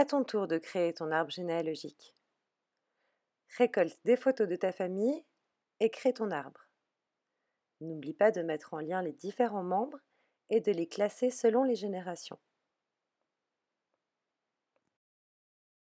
À ton tour de créer ton arbre généalogique. Récolte des photos de ta famille et crée ton arbre. N'oublie pas de mettre en lien les différents membres et de les classer selon les générations.